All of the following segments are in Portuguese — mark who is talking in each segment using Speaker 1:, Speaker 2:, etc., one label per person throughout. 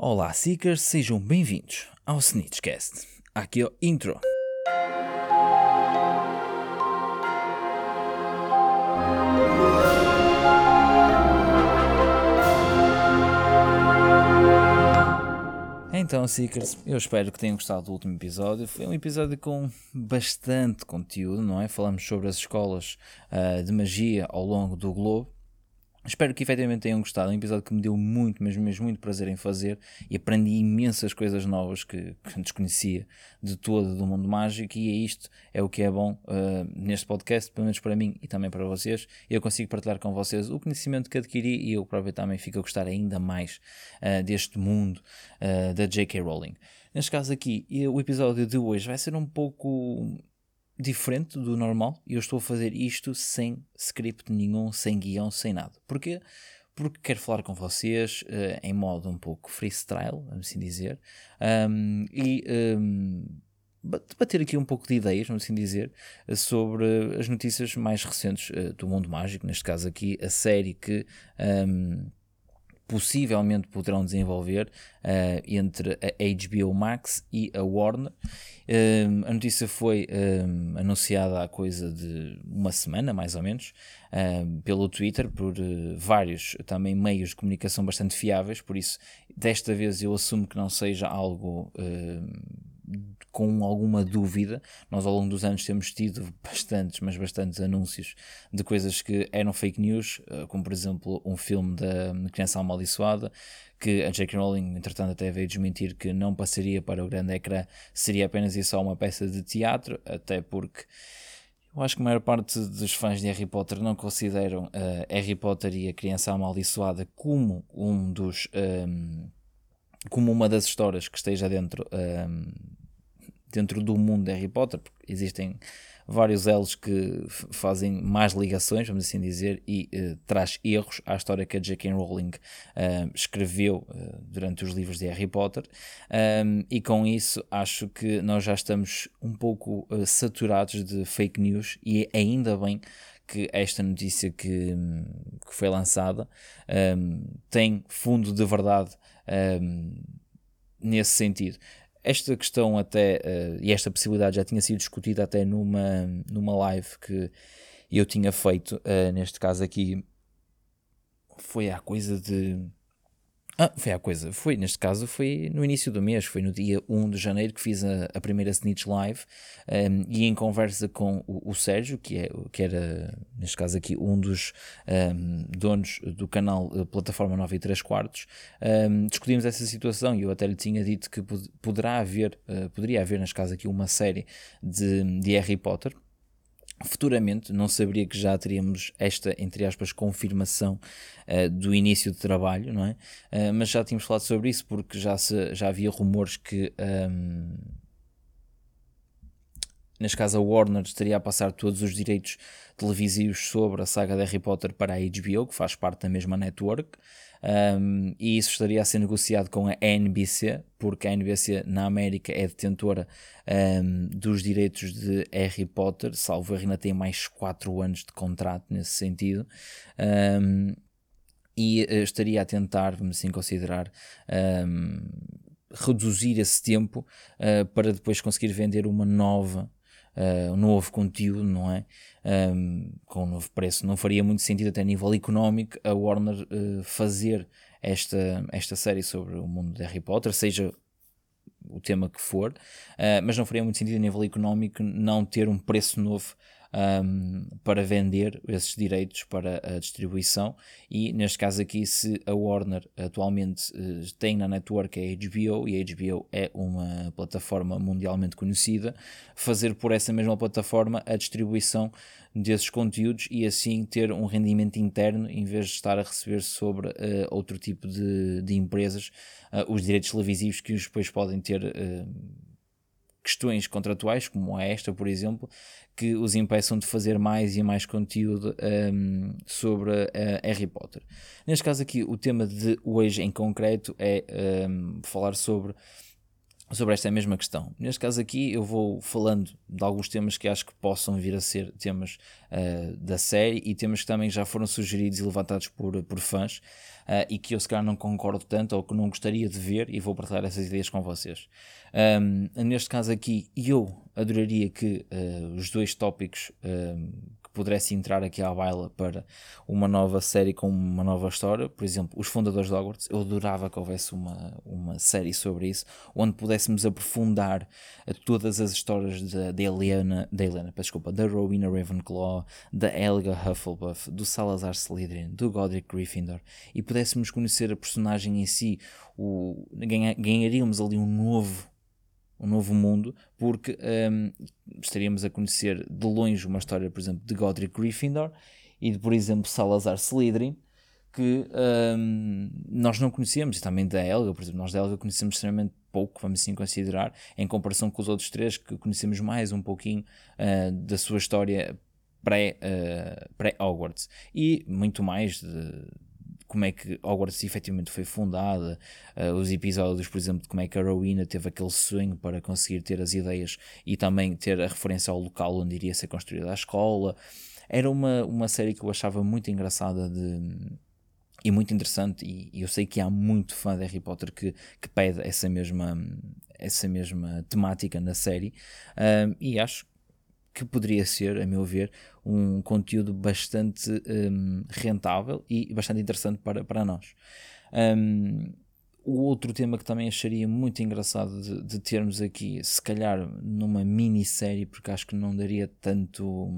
Speaker 1: Olá, Seekers, sejam bem-vindos ao Snitchcast. Aqui é o intro. Então, Seekers, eu espero que tenham gostado do último episódio. Foi um episódio com bastante conteúdo, não é? Falamos sobre as escolas uh, de magia ao longo do globo. Espero que efetivamente tenham gostado. É um episódio que me deu muito, mesmo, mesmo muito prazer em fazer e aprendi imensas coisas novas que, que desconhecia de todo do mundo mágico. E é isto, é o que é bom uh, neste podcast, pelo menos para mim e também para vocês. Eu consigo partilhar com vocês o conhecimento que adquiri e eu próprio também fico a gostar ainda mais uh, deste mundo uh, da J.K. Rowling. Neste caso aqui, o episódio de hoje vai ser um pouco diferente do normal e eu estou a fazer isto sem script nenhum, sem guião, sem nada. Porquê? Porque quero falar com vocês uh, em modo um pouco freestyle, vamos assim dizer, um, e um, debater aqui um pouco de ideias, vamos assim dizer, sobre as notícias mais recentes uh, do mundo mágico, neste caso aqui a série que um, possivelmente poderão desenvolver uh, entre a HBO Max e a Warner. Uh, a notícia foi uh, anunciada há coisa de uma semana, mais ou menos, pelo Twitter, por vários também meios de comunicação bastante fiáveis, por isso desta vez eu assumo que não seja algo com alguma dúvida. Nós ao longo dos anos temos tido bastantes, mas bastantes anúncios de coisas que eram fake news, eh, como por exemplo um filme da Criança Amaldiçoada, que a J.K. Rowling, entretanto, até veio desmentir que não passaria para o grande ecrã, seria apenas e só uma peça de teatro, até porque eu acho que a maior parte dos fãs de Harry Potter não consideram uh, Harry Potter e a Criança Amaldiçoada como um dos. Um, como uma das histórias que esteja dentro um, dentro do mundo de Harry Potter, porque existem vários elos que fazem mais ligações, vamos assim dizer, e uh, traz erros à história que a J.K. Rowling uh, escreveu uh, durante os livros de Harry Potter, um, e com isso acho que nós já estamos um pouco saturados de fake news, e ainda bem que esta notícia que, que foi lançada um, tem fundo de verdade um, nesse sentido esta questão até, uh, e esta possibilidade já tinha sido discutida até numa, numa live que eu tinha feito, uh, neste caso aqui, foi há coisa de ah, foi a coisa. Foi, neste caso, foi no início do mês, foi no dia 1 de janeiro que fiz a, a primeira Snitch Live um, e em conversa com o, o, Sérgio, que, é, que era, neste caso aqui, um dos um, donos do canal uh, Plataforma 9 e 3 quartos, um, discutimos essa situação e eu até lhe tinha dito que poderá haver, uh, poderia haver, neste caso aqui, uma série de, de Harry Potter, Futuramente, não saberia que já teríamos esta, entre aspas, confirmação uh, do início de trabalho, não é? Uh, mas já tínhamos falado sobre isso porque já, se, já havia rumores que, um, ehm, neste caso, a Warner estaria a passar todos os direitos televisivos sobre a saga de Harry Potter para a HBO, que faz parte da mesma network um, e isso estaria a ser negociado com a NBC, porque a NBC na América é detentora um, dos direitos de Harry Potter, salvo ainda tem mais 4 anos de contrato nesse sentido. Um, e uh, estaria a tentar, vamos assim considerar, reduzir esse tempo uh, para depois conseguir vender uma nova uh, um novo conteúdo, não é? Um, com um novo preço. Não faria muito sentido, até a nível económico, a Warner uh, fazer esta, esta série sobre o mundo de Harry Potter, seja o tema que for, uh, mas não faria muito sentido a nível económico não ter um preço novo um, para vender esses direitos para a distribuição. E neste caso aqui se a Warner atualmente uh, tem na network a HBO e a HBO é uma plataforma mundialmente conhecida, fazer por essa mesma plataforma a distribuição desses conteúdos e assim ter um rendimento interno em vez de estar a receber sobre uh, outro tipo de, de empresas uh, os direitos televisivos que depois podem ter questões contratuais, como esta, por exemplo, que os impeçam de fazer mais e mais conteúdo um, sobre uh, Harry Potter. Neste caso aqui, o tema de hoje em concreto é um, falar sobre sobre esta mesma questão. Neste caso aqui, eu vou falando de alguns temas que acho que possam vir a ser temas uh, da série e temas que também já foram sugeridos e levantados por, por fãs uh, e que eu se calhar não concordo tanto ou que não gostaria de ver e vou partilhar essas ideias com vocês. Um, neste caso aqui, eu adoraria que uh, os dois tópicos pudesse entrar aqui à baila para uma nova série com uma nova história, por exemplo, os fundadores de Hogwarts, eu adorava que houvesse uma, uma série sobre isso, onde pudéssemos aprofundar todas as histórias da, Helena, da Helena, desculpa, da Rowena Ravenclaw, da Helga Hufflepuff, do Salazar Slytherin, do Godric Gryffindor, e pudéssemos conhecer a personagem em si, o, ganha, ganharíamos ali um novo um novo mundo, porque um, estaríamos a conhecer de longe uma história, por exemplo, de Godric Gryffindor e de, por exemplo, Salazar Slytherin, que um, nós não conhecemos, e também da Helga, por exemplo, nós da Helga conhecemos extremamente pouco, vamos assim considerar, em comparação com os outros três, que conhecemos mais um pouquinho uh, da sua história pré-Hogwarts, uh, pré e muito mais de, como é que Hogwarts efetivamente foi fundada, uh, os episódios, por exemplo, de como é que a Rowena teve aquele sonho para conseguir ter as ideias e também ter a referência ao local onde iria ser construída a escola. Era uma, uma série que eu achava muito engraçada de, e muito interessante, e, eu sei que há muito fã de Harry Potter que, que pede essa mesma, essa mesma temática na série, um, e acho que poderia ser, a meu ver, um conteúdo bastante um, rentável e bastante interessante para, para nós. Um, o outro tema que também acharia muito engraçado de, de, termos aqui, se calhar numa minissérie, porque acho que não daria tanto.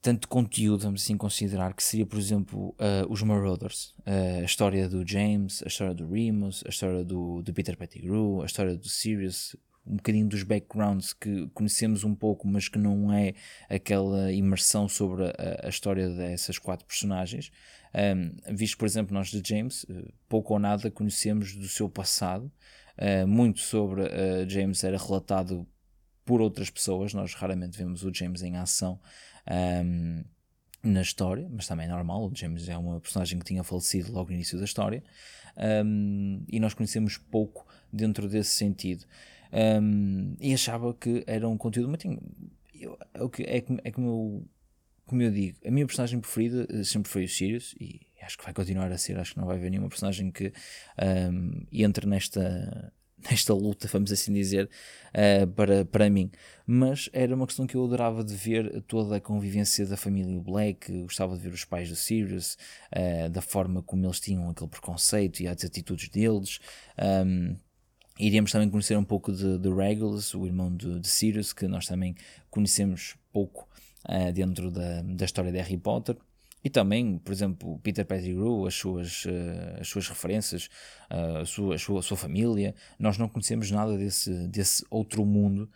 Speaker 1: Tanto conteúdo, vamos assim considerar, que seria, por exemplo, uh, os Marauders, uh, a história do James, a história do Remus, a história do, do Peter Pettigrew, a história do Sirius, um bocadinho dos backgrounds que conhecemos um pouco, mas que não é aquela imersão sobre a, a história dessas quatro personagens. Um, visto, por exemplo, nós de James, eh, pouco ou nada conhecemos do seu passado. Uh, muito sobre uh, James era relatado por outras pessoas, nós raramente vemos o James em ação. Um, na história, mas também é normal. O James é uma personagem que tinha falecido logo no início da história um, e nós conhecemos pouco dentro desse sentido um, e achava que era um conteúdo muito. Eu, é, que, é, é como eu, como eu digo, a minha personagem preferida eh, sempre foi o Sirius e acho que vai continuar a ser. Acho que não vai haver nenhuma personagem que um, entre nesta, nesta luta, vamos assim dizer, uh, para, para mim. Mas era uma questão que eu adorava de ver toda a convivência da família Black, gostava de ver os pais do Sirius, uh, da forma como eles tinham aquele preconceito e as atitudes deles. Um, Iríamos também conhecer um pouco de, de Regulus, o irmão de, de Sirius, que nós também conhecemos pouco uh, dentro da, da história de Harry Potter. E também, por exemplo, Peter Pettigrew, as suas, uh, as suas referências, uh, a, sua, a, sua, a sua família. Nós não conhecemos nada desse, desse outro mundo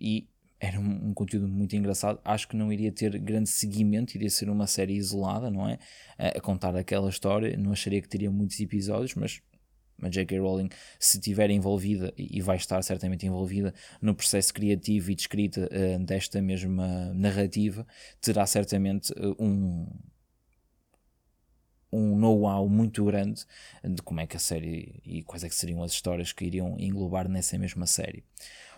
Speaker 1: e era um, um, conteúdo muito engraçado. Acho que não iria ter grande seguimento, iria ser uma série isolada, não é? a contar aquela história. Não acharia que teria muitos episódios, mas a J.K. Rowling, se estiver envolvida, e vai estar certamente envolvida no processo criativo e de escrita uh, desta mesma narrativa, terá certamente uh, um, um know-how muito grande de como é que a série e quais é que seriam as histórias que iriam englobar nessa mesma série.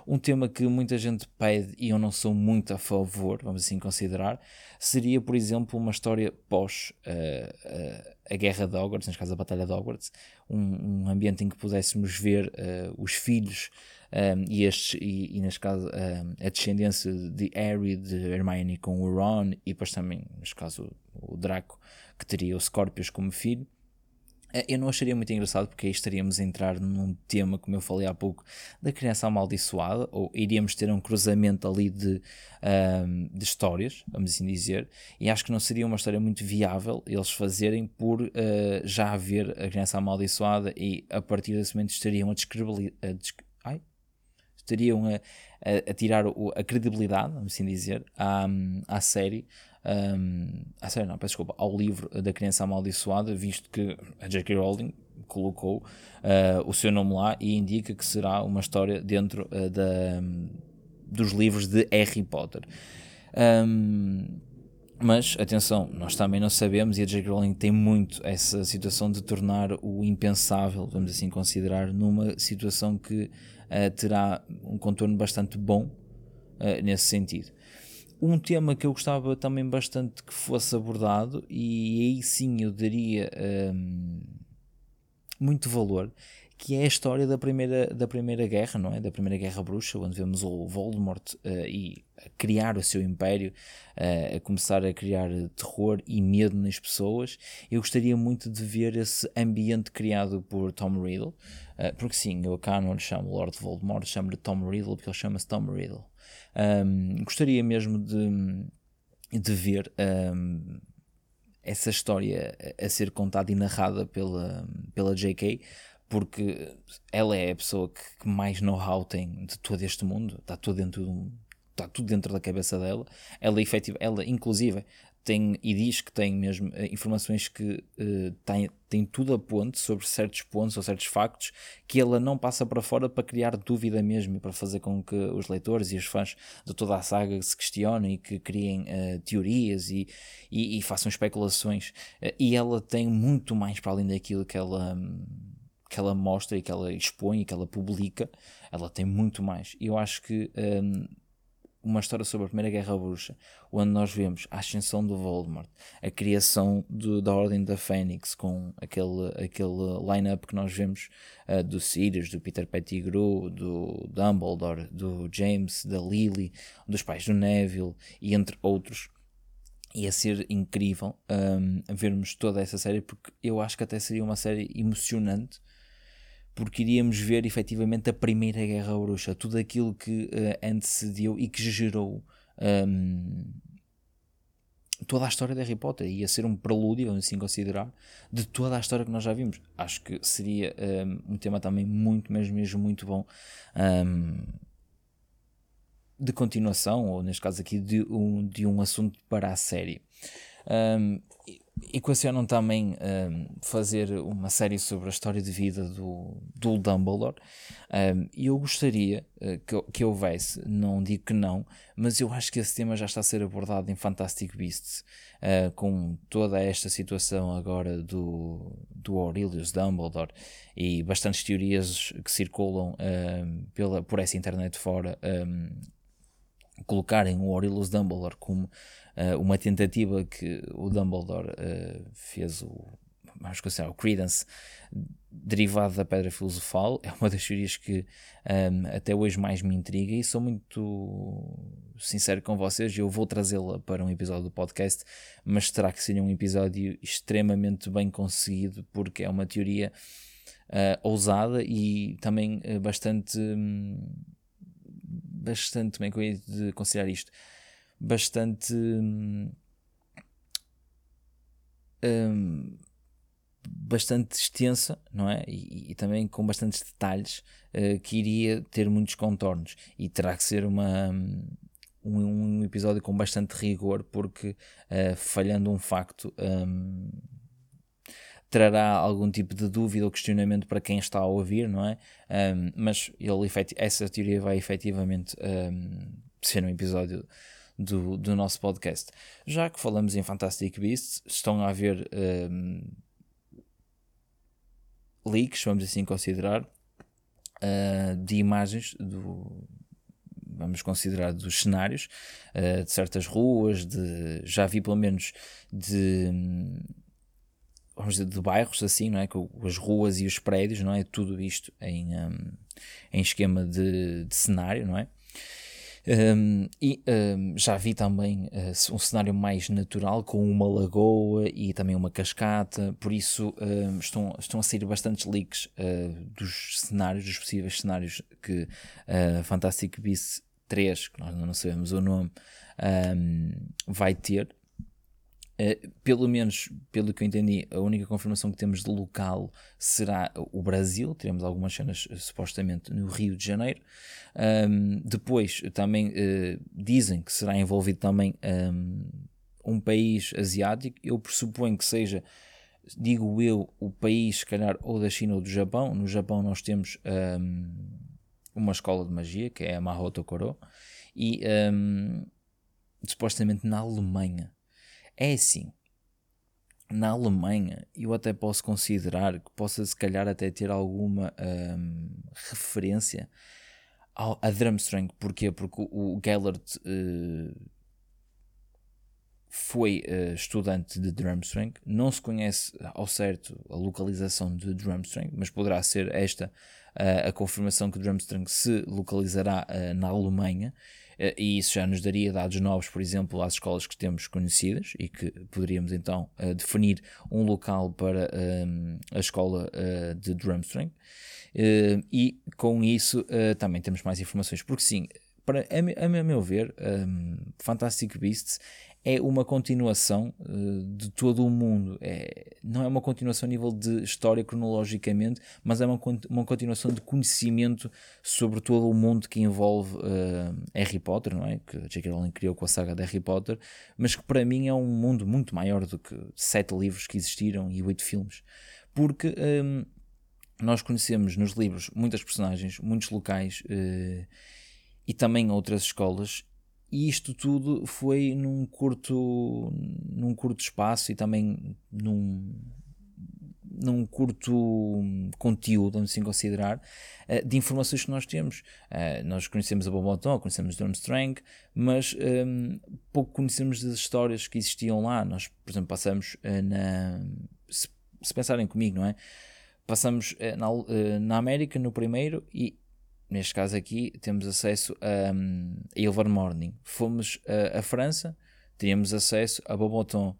Speaker 1: Um tema que muita gente pede e eu não sou muito a favor, vamos assim considerar, seria, por exemplo, uma história pós uh, uh, a guerra de Hogwarts, neste caso a Batalha de Hogwarts, um, um ambiente em que pudéssemos ver uh, os filhos um, e, estes, e, e, neste caso a descendência de Harry, de Hermione com o Ron e depois também, neste caso, o Draco, que teria o Scorpius como filho. Eh, eu não acharia muito engraçado porque aí estaríamos a entrar num tema, como eu falei há pouco, da criança amaldiçoada, ou iríamos ter um cruzamento ali de, um, de histórias, vamos assim dizer, e acho que não seria uma história muito viável eles fazerem por uh, já haver a criança amaldiçoada e a partir desse momento estariam a descredibilizar. Estariam a, a, a tirar o, a credibilidade, vamos assim dizer, à, à série um, a sério, não, peço desculpa, ao livro da criança amaldiçoada, visto que a J.K. Rowling colocou uh, o seu nome lá e indica que será uma história dentro uh, da, um, dos livros de Harry Potter. Um, Mas, atenção, nós também não sabemos e a J.K. Rowling tem muito essa situação de tornar o impensável, vamos assim considerar, numa situação que uh, terá um contorno bastante bom nesse sentido. Um tema que eu gostava também bastante que fosse abordado, e aí sim eu daria um, muito valor, que é a história da primeira, da primeira guerra, não é? Da primeira guerra bruxa, onde vemos o Voldemort uh, e criar o seu império, uh, a começar a criar terror e medo nas pessoas. Eu gostaria muito de ver esse ambiente criado por Tom Riddle, uh, porque sim, eu cá não lhe chamo Lord Voldemort, chamo-lhe Tom Riddle porque ele chama-se Tom Riddle. Um, gostaria mesmo de, de ver um, essa história a ser contada e narrada pela, pela J.K., porque ela é a pessoa que, que mais know-how tem de todo este mundo, está tudo dentro está tudo dentro da cabeça dela. Ela, efetiva, ela inclusive, tem e diz que tem mesmo uh, informações que uh, tem, tem tudo a ponto sobre certos pontos ou certos factos que ela não passa para fora para criar dúvida mesmo e para fazer com que os leitores e os fãs de toda a saga se questionem e que criem uh, teorias e, e, e, façam especulações. e ela tem muito mais para além daquilo que ela. que ela mostra e que ela expõe e que ela publica, ela tem muito mais. Eu acho que um, uma história sobre a Primeira Guerra Bruxa, onde nós vemos a ascensão do Voldemort, a criação do, da Ordem da Fênix, com aquele, aquele line-up que nós vemos uh, do Sirius, do Peter Pettigrew, do Dumbledore, do James, da Lily, dos pais do Neville, e entre outros. Ia ser incrível um, vermos toda essa série, porque eu acho que até seria uma série emocionante porque iríamos ver efetivamente a Primeira Guerra Bruxa, tudo aquilo que uh, antecedeu e que gerou um, toda a história de Harry Potter. Ia ser um prelúdio, vamos assim considerar, de toda a história que nós já vimos. Acho que seria um, um tema também muito, mesmo, mesmo muito bom. Um, de continuação, ou neste caso aqui, de um, de um assunto para a série. Um, equacionam também um, fazer uma série sobre a história de vida do, do Dumbledore. Um, e eu gostaria uh, que, que houvesse, não digo que não, mas eu acho que esse tema já está a ser abordado em Fantastic Beasts uh, com toda esta situação agora do, do Aurelius Dumbledore e bastantes teorias que circulam um, pela, por essa internet fora colocarem o Aurelius Dumbledore como uh, uma tentativa que o Dumbledore uh, fez o vamos considerar o Credence derivado da Pedra Filosofal. É uma das teorias que um, até hoje mais me intriga e sou muito sincero com vocês. Eu vou trazê-la para um episódio do podcast mas terá que ser um episódio extremamente bem conseguido porque é uma teoria uh, ousada e também bastante um, bastante bem de considerar isto bastante um, bastante extensa, não é? E, e também com bastantes detalhes uh, que iria ter muitos contornos e terá que ser uma um, um episódio com bastante rigor porque uh, falhando um facto um, trará algum tipo de dúvida ou questionamento para quem está a ouvir, não é? Um, mas ele, essa teoria vai efetivamente um, ser um episódio do, do nosso podcast. Já que falamos em Fantastic Beasts, estão a haver um, leaks, vamos assim considerar, uh, de imagens do, vamos considerar dos cenários uh, de certas ruas, de, já vi pelo menos de vamos dizer, de bairros assim, não é? Com as ruas e os prédios, não é? Tudo isto em, um, em esquema de, de cenário, não é? Um, e um, já vi também uh, um cenário mais natural com uma lagoa e também uma cascata, por isso um, estão, estão a sair bastantes leaks uh, dos cenários, dos possíveis cenários que uh, Fantastic Beasts 3, que nós não sabemos o nome, vai ter. Uh, pelo menos, pelo que eu entendi, a única confirmação que temos de local será o Brasil. Teremos algumas cenas supostamente no Rio de Janeiro. Um, depois também uh, dizem que será envolvido também um, um, país asiático. Eu pressuponho que seja, digo eu, o país, se calhar, ou da China ou do Japão. No Japão nós temos um, uma escola de magia, que é a Mahoto Koro, e supostamente na Alemanha É assim, na Alemanha eu até posso considerar que possa se calhar até ter alguma hum, referência ao, a Drumstrang. Porquê? Porque o, o Gellert uh, foi uh, estudante de Drumstrang, não se conhece ao certo a localização de Drumstrang, mas poderá ser esta uh, a confirmação que Drumstrang se localizará na Alemanha, e isso já nos daria dados novos, por exemplo, às escolas que temos conhecidas e que poderíamos então definir um local para a escola de Drumstrang. e com isso também temos mais informações, porque sim, para, a, meu ver, um, Fantastic Beasts é uma continuação uh, de todo o mundo. É, não é uma continuação a nível de história cronologicamente, mas é uma, uma continuação de conhecimento sobre todo o mundo que envolve uh, Harry Potter, não é? Que J.K. Rowling criou com a saga de Harry Potter, mas que para mim é um mundo muito maior do que sete livros que existiram e oito filmes. Porque um, nós conhecemos nos livros muitas personagens, muitos locais. Uh, e também outras escolas e isto tudo foi num curto, num curto espaço e também num, num curto conteúdo, vamos assim considerar, eh, de informações que nós temos. Eh, nós conhecemos a Boboton, conhecemos Durmstrang, mas um, ehm, pouco conhecemos das histórias que existiam lá. Nós, por exemplo, passamos eh, na. Se, se pensarem comigo, não é? Passamos na, na América no primeiro e neste caso aqui, temos acesso a, um, Morning. Fomos a, França, teríamos acesso a Boboton.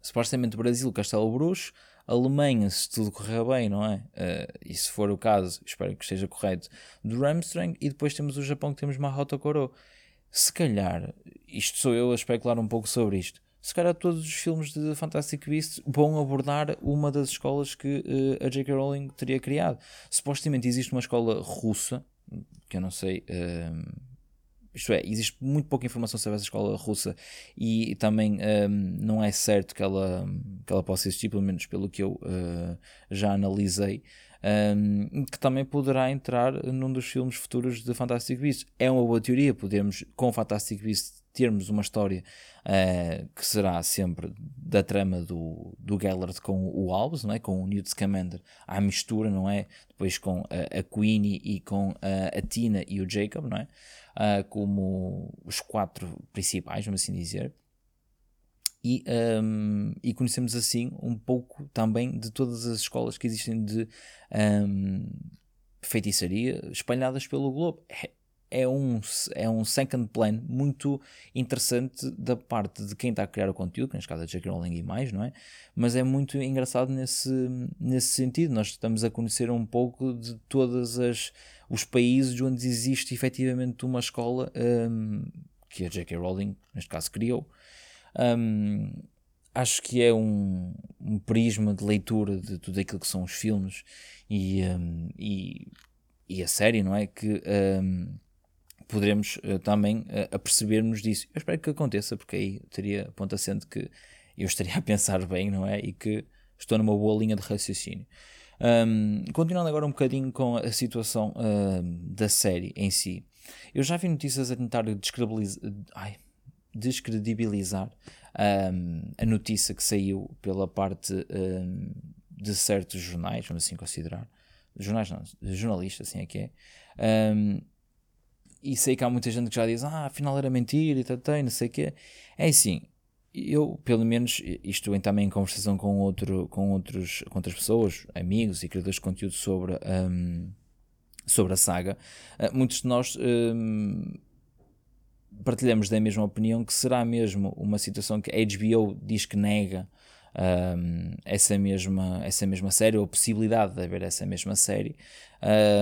Speaker 1: Supostamente Brasil, Castelo Bruxo, Alemanha, se tudo correr bem, não é? Uh, e se for o caso, espero que esteja correto, do Ramstrang, e depois temos o Japão que temos Mahota Koro. Se calhar, isto sou eu a especular um pouco sobre isto, se calhar todos os filmes de Fantastic Beasts vão abordar uma das escolas que uh, a J.K. Rowling teria criado. Supostamente existe uma escola russa, que eu não sei. Uh, isto é, existe muito pouca informação sobre essa escola russa e também um, não é certo que ela, que ela possa existir, pelo menos pelo que eu uh, já analisei, um, que também poderá entrar num dos filmes futuros de Fantastic Beasts. É uma boa teoria, podemos, com Fantastic Beasts, termos uma história uh, que será sempre da trama do, do Gellert com o Albus, não é? com o Newt Scamander, à mistura, não é? Depois com a, a Queenie e com a, a, Tina e o Jacob, não é? Uh, como os quatro principais, vamos assim dizer. E, um, e, conhecemos assim um pouco também de todas as escolas que existem de um, feitiçaria espalhadas pelo globo. É, é um, é um second plan muito interessante da parte de quem está a criar o conteúdo, que neste caso é J.K. Rowling e mais, não é? Mas é muito engraçado nesse, nesse sentido. Nós estamos a conhecer um pouco de todos os países onde existe efetivamente uma escola um, que a J.K. Rowling, neste caso, criou. Um, acho que é um, um prisma de leitura de tudo aquilo que são os filmes e, um, e, e, a série, não é? Que poderemos uh, também uh, apercebermos disso. Eu espero que aconteça, porque aí teria ponto assente que eu estaria a pensar bem, não é? E que estou numa boa linha de raciocínio. Um, continuando agora um bocadinho com a situação uh, da série em si, eu já vi notícias a tentar descredibilizar, ai, descredibilizar um, a notícia que saiu pela parte um, de certos jornais, vamos assim considerar, jornais não, jornalistas, assim é que é, um, e sei que há muita gente que já diz, ah, afinal era mentira e tal, não sei o quê. É assim, eu, pelo menos, isto em, também em conversação com, outro, com, outros, com outras pessoas, amigos e criadores de conteúdo sobre, um, sobre a saga, uh, muitos de nós um, partilhamos da mesma opinião que será mesmo uma situação que a HBO diz que nega um, essa, mesma, essa mesma série, ou a possibilidade de haver essa mesma série,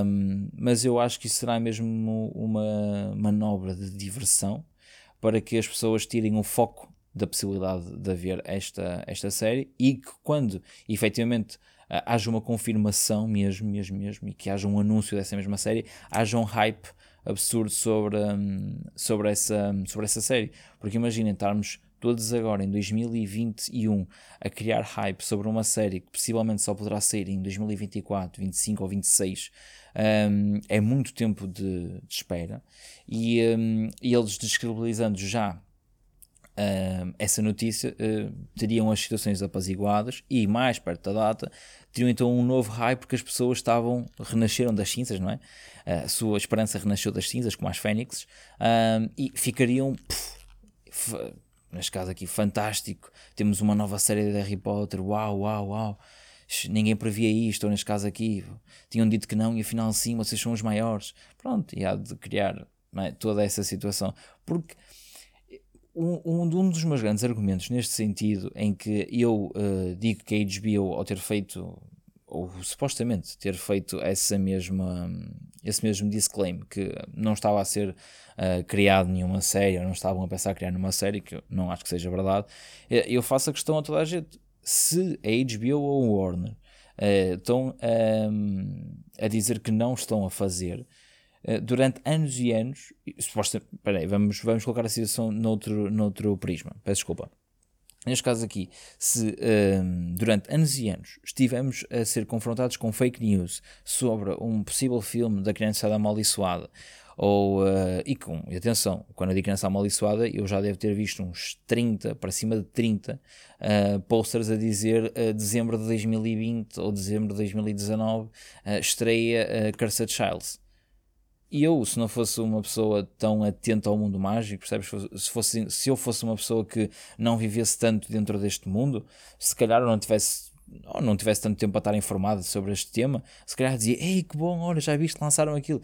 Speaker 1: um, mas eu acho que isso será mesmo uma manobra de diversão para que as pessoas tirem o foco da possibilidade de haver esta, esta série e que quando efetivamente haja uma confirmação mesmo, mesmo, mesmo, e que haja um anúncio dessa mesma série, haja um hype absurdo sobre, sobre, essa, sobre essa série. Porque imaginem estarmos todos agora em 2021 a criar hype sobre uma série que possivelmente só poderá sair em 2024, 25 ou 26, um, é muito tempo de, de espera. E, um, e eles descredibilizando já uh, essa notícia, uh, teriam as situações apaziguadas e mais perto da data teriam então um novo hype porque as pessoas estavam, renasceram das cinzas, não é? A sua esperança renasceu das cinzas, como as fênixes, e ficariam, puf, neste caso aqui, fantástico. Temos uma nova série de Harry Potter, uau, uau, uau. Ninguém previa isto, ou neste caso aqui, tinham dito que não, e afinal sim, vocês são os maiores. Pronto, e há de criar é? toda essa situação. Porque um, um, dos meus grandes argumentos neste sentido, em que eu uh, digo que a HBO, ao ter feito, ou supostamente ter feito essa mesma, esse mesmo disclaimer, que não estava a ser uh, criado nenhuma série, ou não estavam a pensar a criar nenhuma série, que eu não acho que seja verdade, eh, eu faço a questão a toda a gente: se a HBO ou o Warner uh, estão um, a dizer que não estão a fazer durante anos e anos, suposta, peraí, vamos, vamos colocar a situação noutro, noutro prisma, peço desculpa. Neste caso aqui, se um, ehm, durante anos e anos estivemos a ser confrontados com fake news sobre um possível filme da criança amaldiçoada, ou, uh, e com, e atenção, quando eu digo criança amaldiçoada, eu já devo ter visto uns 30, para cima de 30 uh, eh, posters a dizer uh, dezembro de 2020 ou dezembro de 2019 uh, estreia uh, Cursed Childs. E eu, se não fosse uma pessoa tão atenta ao mundo mágico, percebes? Se, fosse, se eu fosse uma pessoa que não vivesse tanto dentro deste mundo, se calhar eu não tivesse ou não tivesse tanto tempo para estar informado sobre este tema, se calhar dizia, ei, que bom, olha, já viste, lançaram aquilo.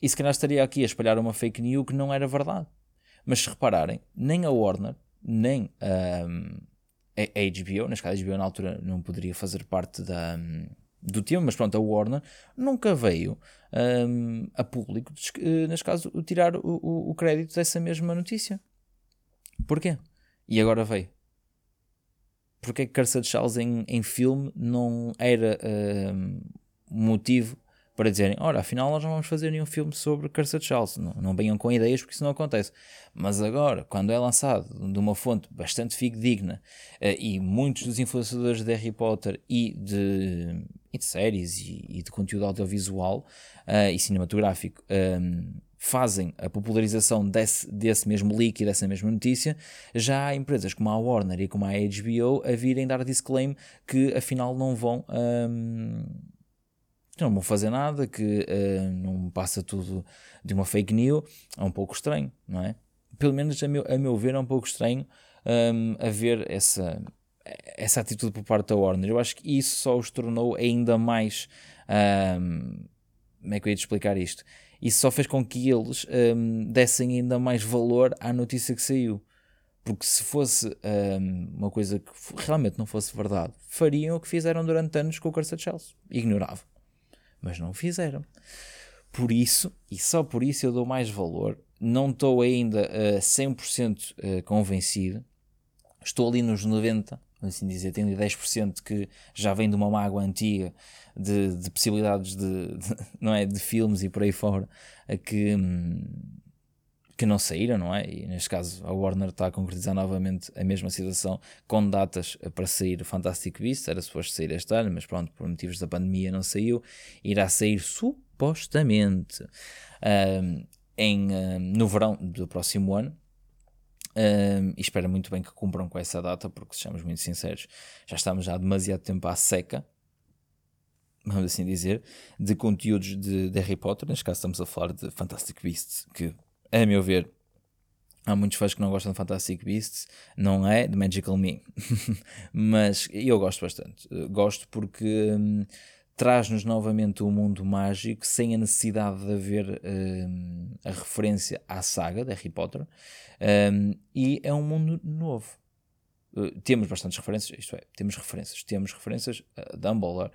Speaker 1: E se calhar estaria aqui a espalhar uma fake news que não era verdade. Mas se repararem, nem a Warner, nem um, a HBO, neste caso a HBO na altura não poderia fazer parte da, um, do tema, mas pronto, a Warner nunca veio um, a público, eh, neste caso, tirar o, o, o, crédito dessa mesma notícia. Porquê? E agora veio. Porque que Cursed Charles em, em filme não era um, motivo para dizerem, ora, afinal nós não vamos fazer nenhum filme sobre Cursed Charles, não, não venham com ideias porque isso não acontece. Mas agora, quando é lançado de uma fonte bastante fidedigna uh, e muitos dos influenciadores de Harry Potter e de, e de séries e, e, de conteúdo audiovisual uh, e cinematográfico um, ehm, fazem a popularização desse, desse mesmo leak e dessa mesma notícia, já há empresas como a Warner e como a HBO a virem dar disclaimer que afinal não vão... Um, ehm, não vão fazer nada, que uh, não passa tudo de uma fake news, é um pouco estranho, não é? Pelo menos a meu, a meu ver é um pouco estranho um, a ver essa, essa atitude por parte da Warner. Eu acho que isso só os tornou ainda mais. Um, como é que eu ia te explicar isto? Isso só fez com que eles um, dessem ainda mais valor à notícia que saiu. Porque se fosse um, uma coisa que realmente não fosse verdade, fariam o que fizeram durante anos com o Cursed Chelsea. Ignoravam mas não o fizeram. Por isso, e só por isso eu dou mais valor, não estou ainda uh, 100% uh, convencido, estou ali nos 90%, assim dizer, tenho 10% que já vem de uma mágoa antiga de, de possibilidades de, de, não é, de filmes e por aí fora, que, hum, que não saíram, não é? E neste caso a Warner está a concretizar novamente a mesma situação com datas para sair Fantastic Beasts, era suposto sair este ano, mas pronto, por motivos da pandemia não saiu, irá sair supostamente um, em, um, no verão do próximo ano. Um, e espero muito bem que cumpram com essa data, porque sejamos muito sinceros, já estamos há demasiado tempo à seca, vamos assim dizer, de conteúdos de, de Harry Potter. Neste caso, estamos a falar de Fantastic Beasts, que a meu ver, há muitos fãs que não gostam de Fantastic Beasts, não é de Magical Me, mas eu gosto bastante. Gosto porque hum, traz-nos novamente o um mundo mágico sem a necessidade de haver hum, a referência à saga de Harry Potter hum, e é um mundo novo. Uh, temos bastantes referências, isto é, temos referências, temos referências a Dumbledore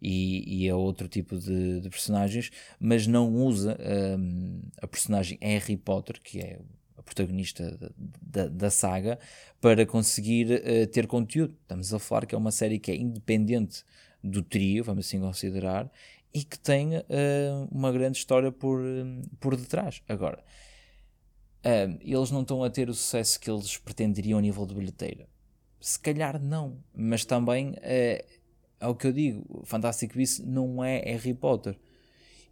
Speaker 1: e, e a outro tipo de, de personagens, mas não usa um, a personagem Harry Potter, que é a protagonista da, da, da saga, para conseguir uh, ter conteúdo. Estamos a falar que é uma série que é independente do trio, vamos assim considerar, e que tem uh, uma grande história por, um, por detrás. Agora, uh, eles não estão a ter o sucesso que eles pretenderiam a nível de bilheteira. Se calhar não, mas também uh, é o que eu digo, Fantastic Beasts não é Harry Potter.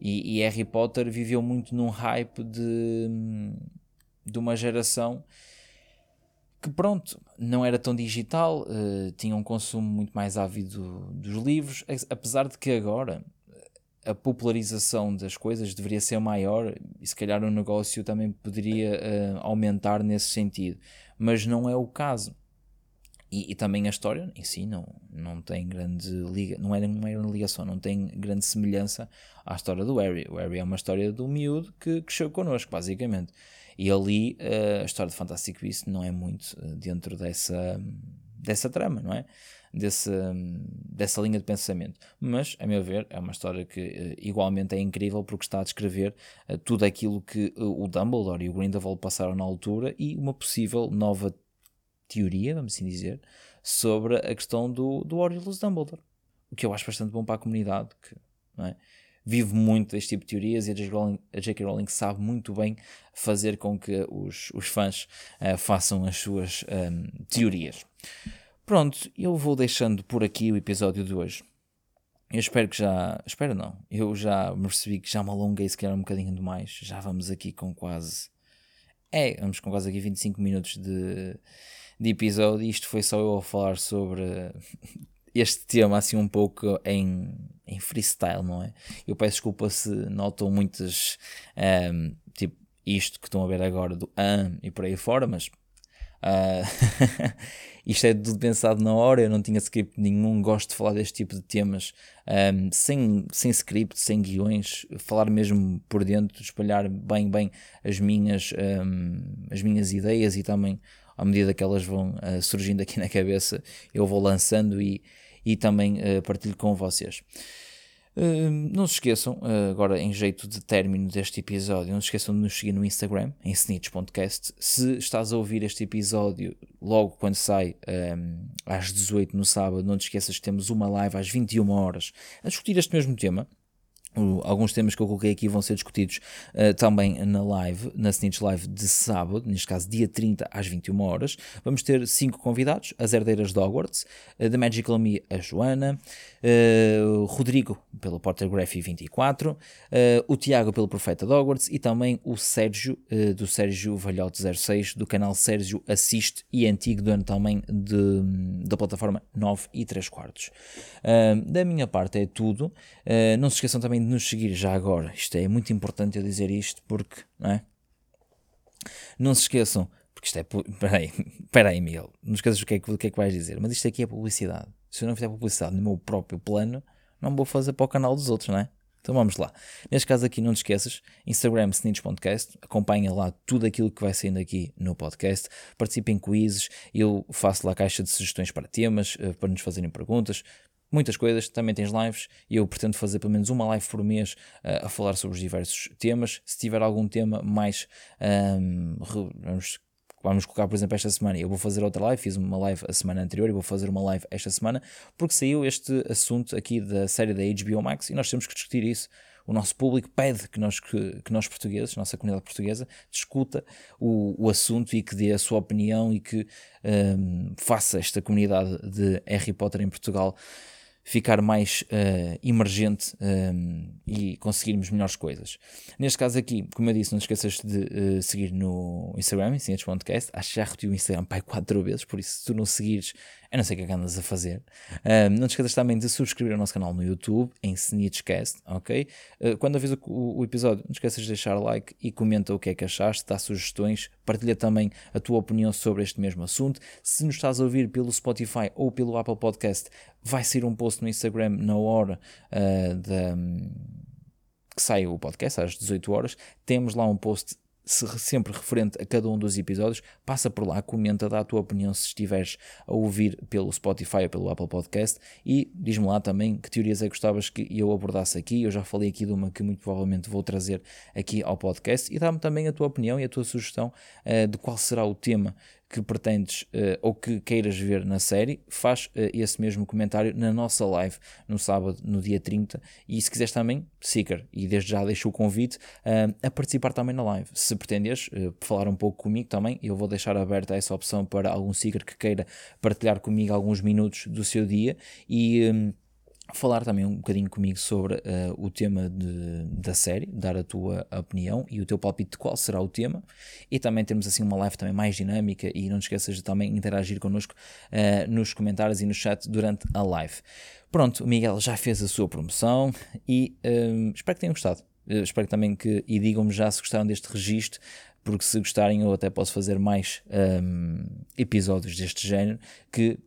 Speaker 1: E, e, Harry Potter viveu muito num hype de, de uma geração que pronto, não era tão digital, uh, tinha um consumo muito mais ávido dos livros, apesar de que agora a popularização das coisas deveria ser maior e se calhar o negócio também poderia uh, aumentar nesse sentido, mas não é o caso. E, e, também a história em si não, não tem grande liga, não é uma ligação, não tem grande semelhança à história do Harry. O Harry é uma história do miúdo que cresceu connosco, basicamente. E ali uh, a história de Fantastic Beasts não é muito uh, dentro dessa, dessa trama, não é? Desse, dessa linha de pensamento. Mas, a meu ver, é uma história que uh, igualmente é incrível porque está a descrever tudo aquilo que o Dumbledore e o Grindelwald passaram na altura e uma possível nova teoria, vamos assim dizer, sobre a questão do, do Aurelius Dumbledore. O que eu acho bastante bom para a comunidade, que é? vive muito deste tipo de teorias e a J.K. Rowling, sabe muito bem fazer com que os, os fãs uh, façam as suas um, ehm, teorias. Pronto, eu vou deixando por aqui o episódio de hoje. Eu espero que já. Espero não. Eu já percebi que já me alonguei se um bocadinho demais. Já vamos aqui com quase. É, vamos com quase aqui 25 minutos de, de episódio. Isto foi só eu a falar sobre este tema assim um pouco em, em freestyle, não é? Eu peço desculpa se notam muitas, um, ehm, tipo, isto que estão a ver agora do an e por aí fora, mas uh, isto é tudo pensado na hora, eu não tinha script nenhum, gosto de falar deste tipo de temas um, ehm, sem, sem script, sem guiões, falar mesmo por dentro, espalhar bem, bem as minhas, um, ehm, as minhas ideias e também à medida que elas vão uh, surgindo aqui na cabeça, eu vou lançando e, e também uh, partilho com vocês. Uh, não se esqueçam, uh, agora em jeito de término deste episódio, não se esqueçam de nos seguir no Instagram, em snitch.cast. Se estás a ouvir este episódio logo quando sai um, às 18 no sábado, não te esqueças que temos uma live às 21 horas a discutir este mesmo tema alguns temas que eu coloquei aqui vão ser discutidos uh, também na live, na Snitch Live de sábado, neste caso dia 30 às 21 horas. Vamos ter cinco convidados: as herdeiras de Hogwarts, uh, da Magical Me, a Joana, uh, Rodrigo pelo Portergraphy 24, o Tiago pelo Profeta de Hogwarts e também o Sérgio, do Sérgio Valhote 06, do canal Sérgio Assiste e antigo dono também de, da plataforma 9 e 3 quartos. da minha parte é tudo. não se esqueçam também de nos seguir já agora. Isto é muito importante eu dizer isto porque, não é? Não se esqueçam, porque isto é. Peraí, peraí, Miguel. Não esqueças o que, é, o que é que vais dizer, mas isto aqui é publicidade. Se eu não fizer publicidade no meu próprio plano, não vou fazer para o canal dos outros, não é? Então vamos lá. Neste caso aqui, não te esqueças, Instagram Snitch.cast, acompanha lá tudo aquilo que vai saindo aqui no podcast, participa em quizzes, eu faço lá a caixa de sugestões para temas, eh, para nos fazerem perguntas, muitas coisas, também tens lives eu pretendo fazer pelo menos uma live por mês uh, a falar sobre os diversos temas. Se tiver algum tema mais um, vamos, vamos colocar, por exemplo, esta semana, eu vou fazer outra live, fiz uma live a semana anterior e vou fazer uma live esta semana, porque saiu este assunto aqui da série da HBO Max e nós temos que discutir isso. O nosso público pede que nós, que, que nós portugueses, nossa comunidade portuguesa, discuta o, o assunto e que dê a sua opinião e que um, faça esta comunidade de Harry Potter em Portugal ficar mais uh, emergente um, ehm, e conseguirmos melhores coisas. Neste caso aqui, como eu disse, não te esqueças de uh, seguir no Instagram, em Podcast. Acho que já repeti o Instagram pai quatro vezes, por isso se tu não seguires, eu não sei o que andas a fazer. Um, não te esqueças também de subscrever o nosso canal no YouTube, em Snitchcast, ok? Uh, quando aviso o, o, episódio, não te esqueças de deixar like e comenta o que é que achaste, dá sugestões, partilha também a tua opinião sobre este mesmo assunto. Se nos estás a ouvir pelo Spotify ou pelo Apple Podcast, vai ser um post no Instagram na hora uh, da, que sai o podcast, às 18 horas. Temos lá um post sempre referente a cada um dos episódios, passa por lá, comenta, dá a tua opinião se estiveres a ouvir pelo Spotify ou pelo Apple Podcast e diz-me lá também que teorias é que gostavas que eu abordasse aqui. Eu já falei aqui de uma que muito provavelmente vou trazer aqui ao podcast e dá-me também a tua opinião e a tua sugestão uh, de qual será o tema que pretendes uh, ou que queiras ver na série, faz uh, esse mesmo comentário na nossa live no sábado, no dia 30. E se quiseres também, Seeker, e desde já deixo o convite uh, a participar também na live. Se pretendes falar um pouco comigo também, eu vou deixar aberta essa opção para algum Seeker que queira partilhar comigo alguns minutos do seu dia e. Um, falar também um bocadinho comigo sobre uh, o tema de, da série, dar a tua opinião e o teu palpite de qual será o tema e também termos assim uma live também mais dinâmica e não te esqueças de também interagir connosco uh, nos comentários e no chat durante a live. Pronto, o Miguel já fez a sua promoção e uh, espero que tenham gostado. espero também que, e digam-me já se gostaram deste registro, porque se gostarem eu até posso fazer mais um, episódios deste género que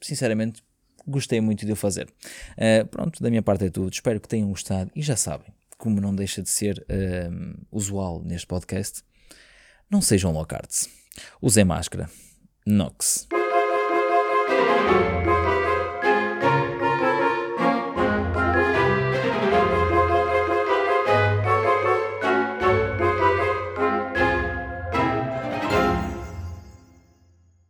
Speaker 1: sinceramente gostei muito de eu fazer. Uh, pronto, da minha parte é tudo. Espero que tenham gostado e já sabem, como não deixa de ser uh, usual neste podcast, não sejam locards. Usem máscara. Nox.